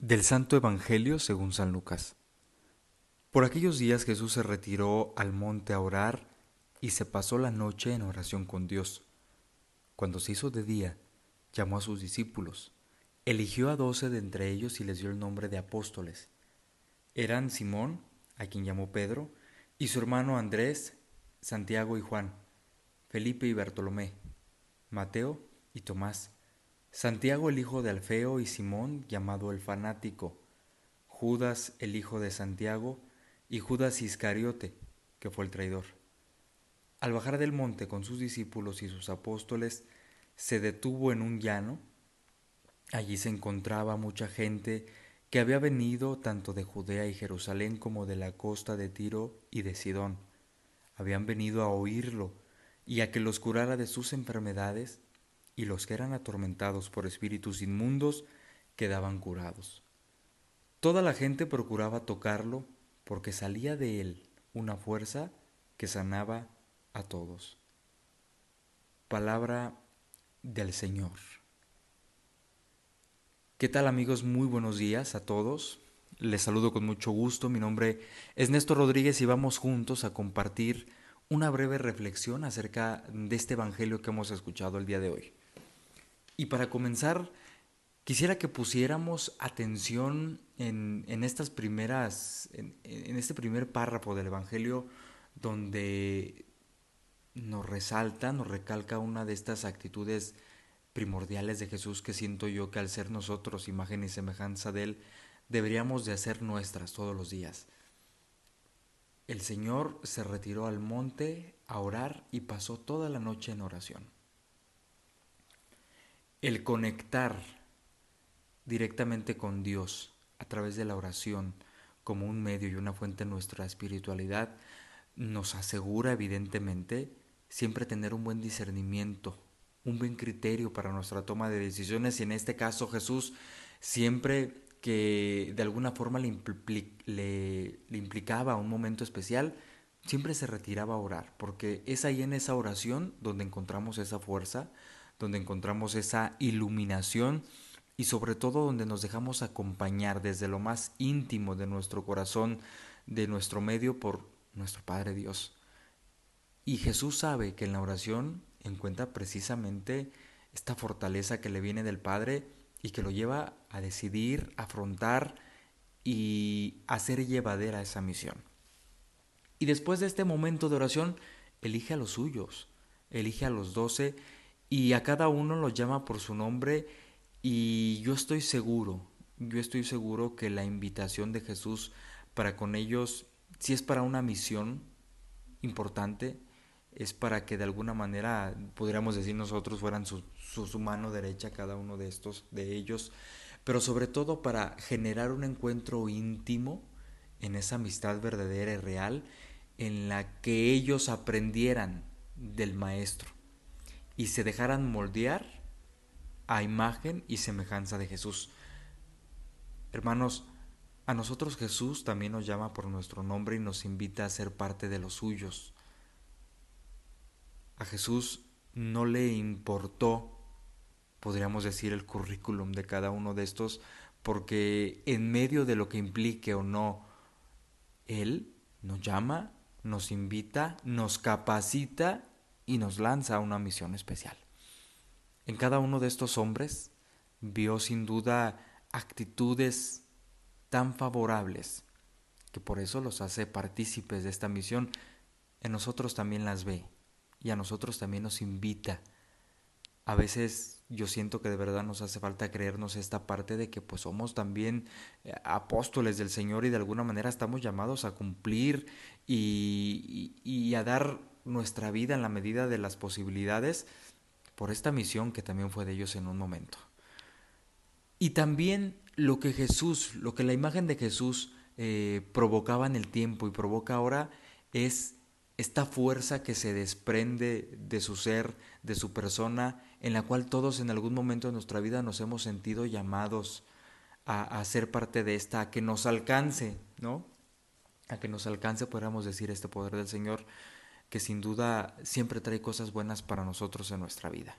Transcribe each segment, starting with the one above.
Del Santo Evangelio según San Lucas. Por aquellos días Jesús se retiró al monte a orar y se pasó la noche en oración con Dios. Cuando se hizo de día, llamó a sus discípulos, eligió a doce de entre ellos y les dio el nombre de apóstoles. Eran Simón, a quien llamó Pedro, y su hermano Andrés, Santiago y Juan, Felipe y Bartolomé, Mateo y Tomás, Santiago el hijo de Alfeo y Simón llamado el fanático, Judas el hijo de Santiago y Judas Iscariote, que fue el traidor. Al bajar del monte con sus discípulos y sus apóstoles, se detuvo en un llano. Allí se encontraba mucha gente que había venido tanto de Judea y Jerusalén como de la costa de Tiro y de Sidón. Habían venido a oírlo y a que los curara de sus enfermedades y los que eran atormentados por espíritus inmundos quedaban curados. Toda la gente procuraba tocarlo porque salía de él una fuerza que sanaba a todos. Palabra del Señor. ¿Qué tal amigos? Muy buenos días a todos. Les saludo con mucho gusto. Mi nombre es Néstor Rodríguez y vamos juntos a compartir una breve reflexión acerca de este Evangelio que hemos escuchado el día de hoy. Y para comenzar, quisiera que pusiéramos atención en, estas primeras, en, en este primer párrafo del Evangelio donde nos resalta, nos recalca una de estas actitudes primordiales de Jesús que siento yo que al ser nosotros imagen y semejanza de Él, deberíamos de hacer nuestras todos los días. El Señor se retiró al monte a orar y pasó toda la noche en oración el conectar directamente con Dios a través de la oración como un medio y una fuente de nuestra espiritualidad nos asegura evidentemente siempre tener un buen discernimiento, un buen criterio para nuestra toma de decisiones. Y en este caso Jesús siempre que de alguna forma le, le, implicaba un momento especial, siempre se retiraba a orar, porque es ahí en esa oración donde encontramos esa fuerza, donde encontramos esa iluminación y sobre todo donde nos dejamos acompañar desde lo más íntimo de nuestro corazón, de nuestro medio por nuestro Padre Dios. Y Jesús sabe que en la oración encuentra precisamente esta fortaleza que le viene del Padre y que lo lleva a decidir, afrontar y hacer llevadera esa misión. Y después de este momento de oración, elige a los suyos, elige a los doce y a cada uno lo llama por su nombre y yo estoy seguro, yo estoy seguro que la invitación de Jesús para con ellos, si es para una misión importante, es para que de alguna manera, podríamos decir nosotros, fueran su, su, mano derecha cada uno de estos, de ellos, pero sobre todo para generar un encuentro íntimo en esa amistad verdadera y real en la que ellos aprendieran del Maestro y se dejaran moldear a imagen y semejanza de Jesús. Hermanos, a nosotros Jesús también nos llama por nuestro nombre y nos invita a ser parte de los suyos. A Jesús no le importó, podríamos decir, el currículum de cada uno de estos, porque en medio de lo que implique o no, Él nos llama, nos invita, nos capacita y nos lanza a una misión especial. En cada uno de estos hombres vio sin duda actitudes tan favorables que por eso los hace partícipes de esta misión. En nosotros también las ve y a nosotros también nos invita. A veces yo siento que de verdad nos hace falta creernos esta parte de que pues somos también eh, apóstoles del Señor y de alguna manera estamos llamados a cumplir y, y a dar nuestra vida en la medida de las posibilidades por esta misión que también fue de ellos en un momento. Y también lo que Jesús, lo que la imagen de Jesús eh, provocaba en el tiempo y provoca ahora es esta fuerza que se desprende de su ser, de su persona, en la cual todos en algún momento de nuestra vida nos hemos sentido llamados a, a ser parte de esta, a que nos alcance, ¿no? A que nos alcance, podríamos decir, este poder del Señor que sin duda siempre trae cosas buenas para nosotros en nuestra vida.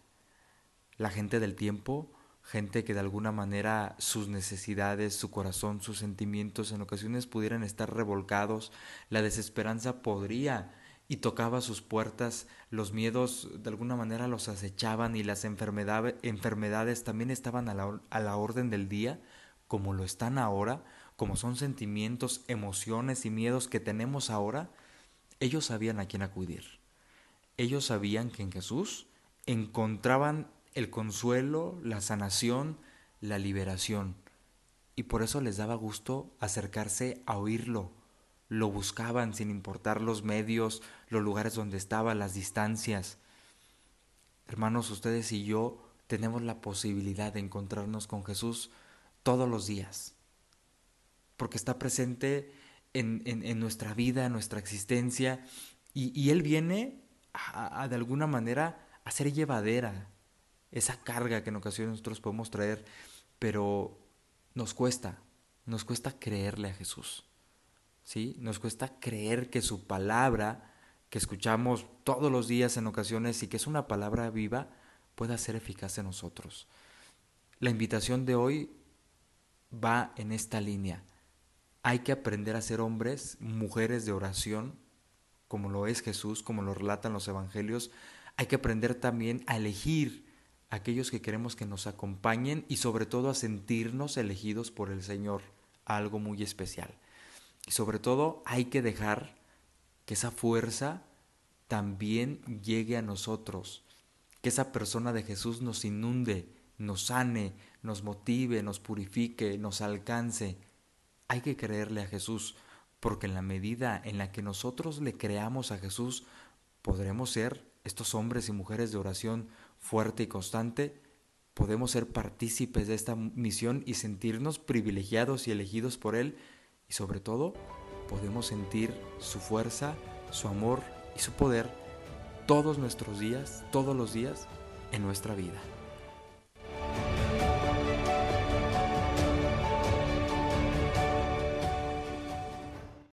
La gente del tiempo gente que de alguna manera sus necesidades, su corazón, sus sentimientos en ocasiones pudieran estar revolcados, la desesperanza podría y tocaba sus puertas, los miedos de alguna manera los acechaban y las enfermedades, enfermedades también estaban a la, a la orden del día, como lo están ahora, como son sentimientos, emociones y miedos que tenemos ahora, ellos sabían a quién acudir. Ellos sabían que en Jesús encontraban el consuelo, la sanación, la liberación. Y por eso les daba gusto acercarse a oírlo. Lo buscaban sin importar los medios, los lugares donde estaba, las distancias. Hermanos, ustedes y yo tenemos la posibilidad de encontrarnos con Jesús todos los días, porque está presente en, en, nuestra vida, en nuestra existencia, y, Él viene de alguna manera a ser llevadera esa carga que en ocasiones nosotros podemos traer, pero nos cuesta, nos cuesta creerle a Jesús. ¿Sí? Nos cuesta creer que su palabra, que escuchamos todos los días en ocasiones y que es una palabra viva, pueda ser eficaz en nosotros. La invitación de hoy va en esta línea. Hay que aprender a ser hombres, mujeres de oración, como lo es Jesús, como lo relatan los evangelios. Hay que aprender también a elegir aquellos que queremos que nos acompañen y sobre todo a sentirnos elegidos por el Señor, algo muy especial. Y sobre todo hay que dejar que esa fuerza también llegue a nosotros, que esa persona de Jesús nos inunde, nos sane, nos motive, nos purifique, nos alcance. Hay que creerle a Jesús, porque en la medida en la que nosotros le creamos a Jesús, podremos ser estos hombres y mujeres de oración fuerte y constante, podemos ser partícipes de esta misión y sentirnos privilegiados y elegidos por Él y sobre todo podemos sentir su fuerza, su amor y su poder todos nuestros días, todos los días en nuestra vida.